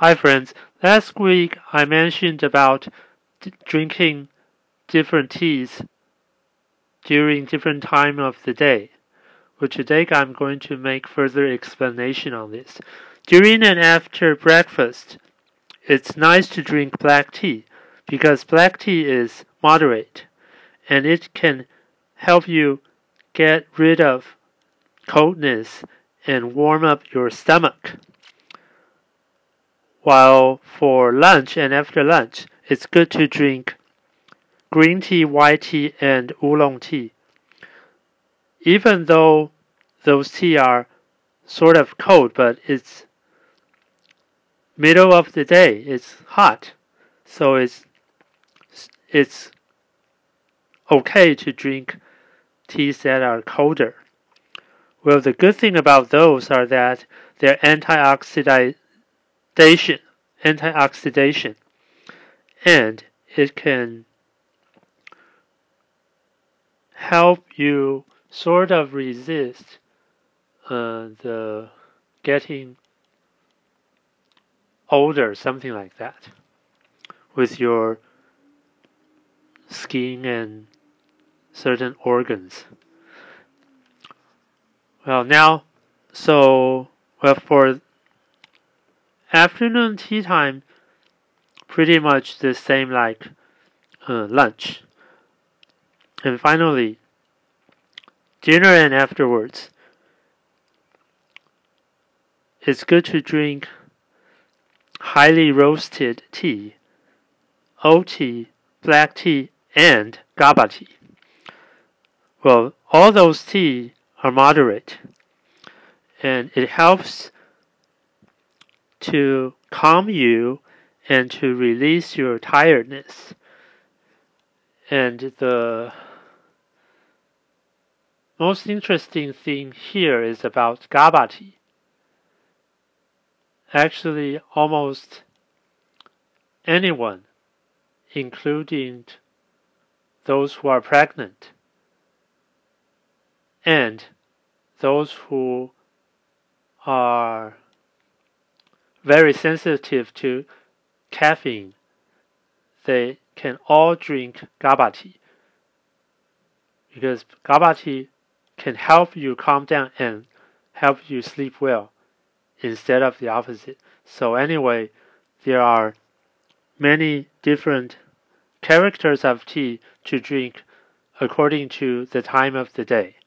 Hi friends, last week I mentioned about drinking different teas during different time of the day. Well, today I'm going to make further explanation on this. During and after breakfast, it's nice to drink black tea because black tea is moderate and it can help you get rid of coldness and warm up your stomach. While for lunch and after lunch, it's good to drink green tea, white tea, and oolong tea. Even though those tea are sort of cold, but it's middle of the day, it's hot, so it's it's okay to drink teas that are colder. Well, the good thing about those are that they're antioxidant antioxidation and it can help you sort of resist uh, the getting older, something like that, with your skin and certain organs. Well, now, so, well, for afternoon tea time, pretty much the same like uh, lunch. And finally, dinner and afterwards, it's good to drink highly roasted tea, oat tea, black tea, and GABA tea. Well, all those tea are moderate, and it helps to calm you and to release your tiredness. And the most interesting thing here is about GABA tea. Actually, almost anyone, including those who are pregnant and those who are very sensitive to caffeine, they can all drink GABA tea because GABA tea can help you calm down and help you sleep well instead of the opposite. So anyway, there are many different characters of tea to drink according to the time of the day.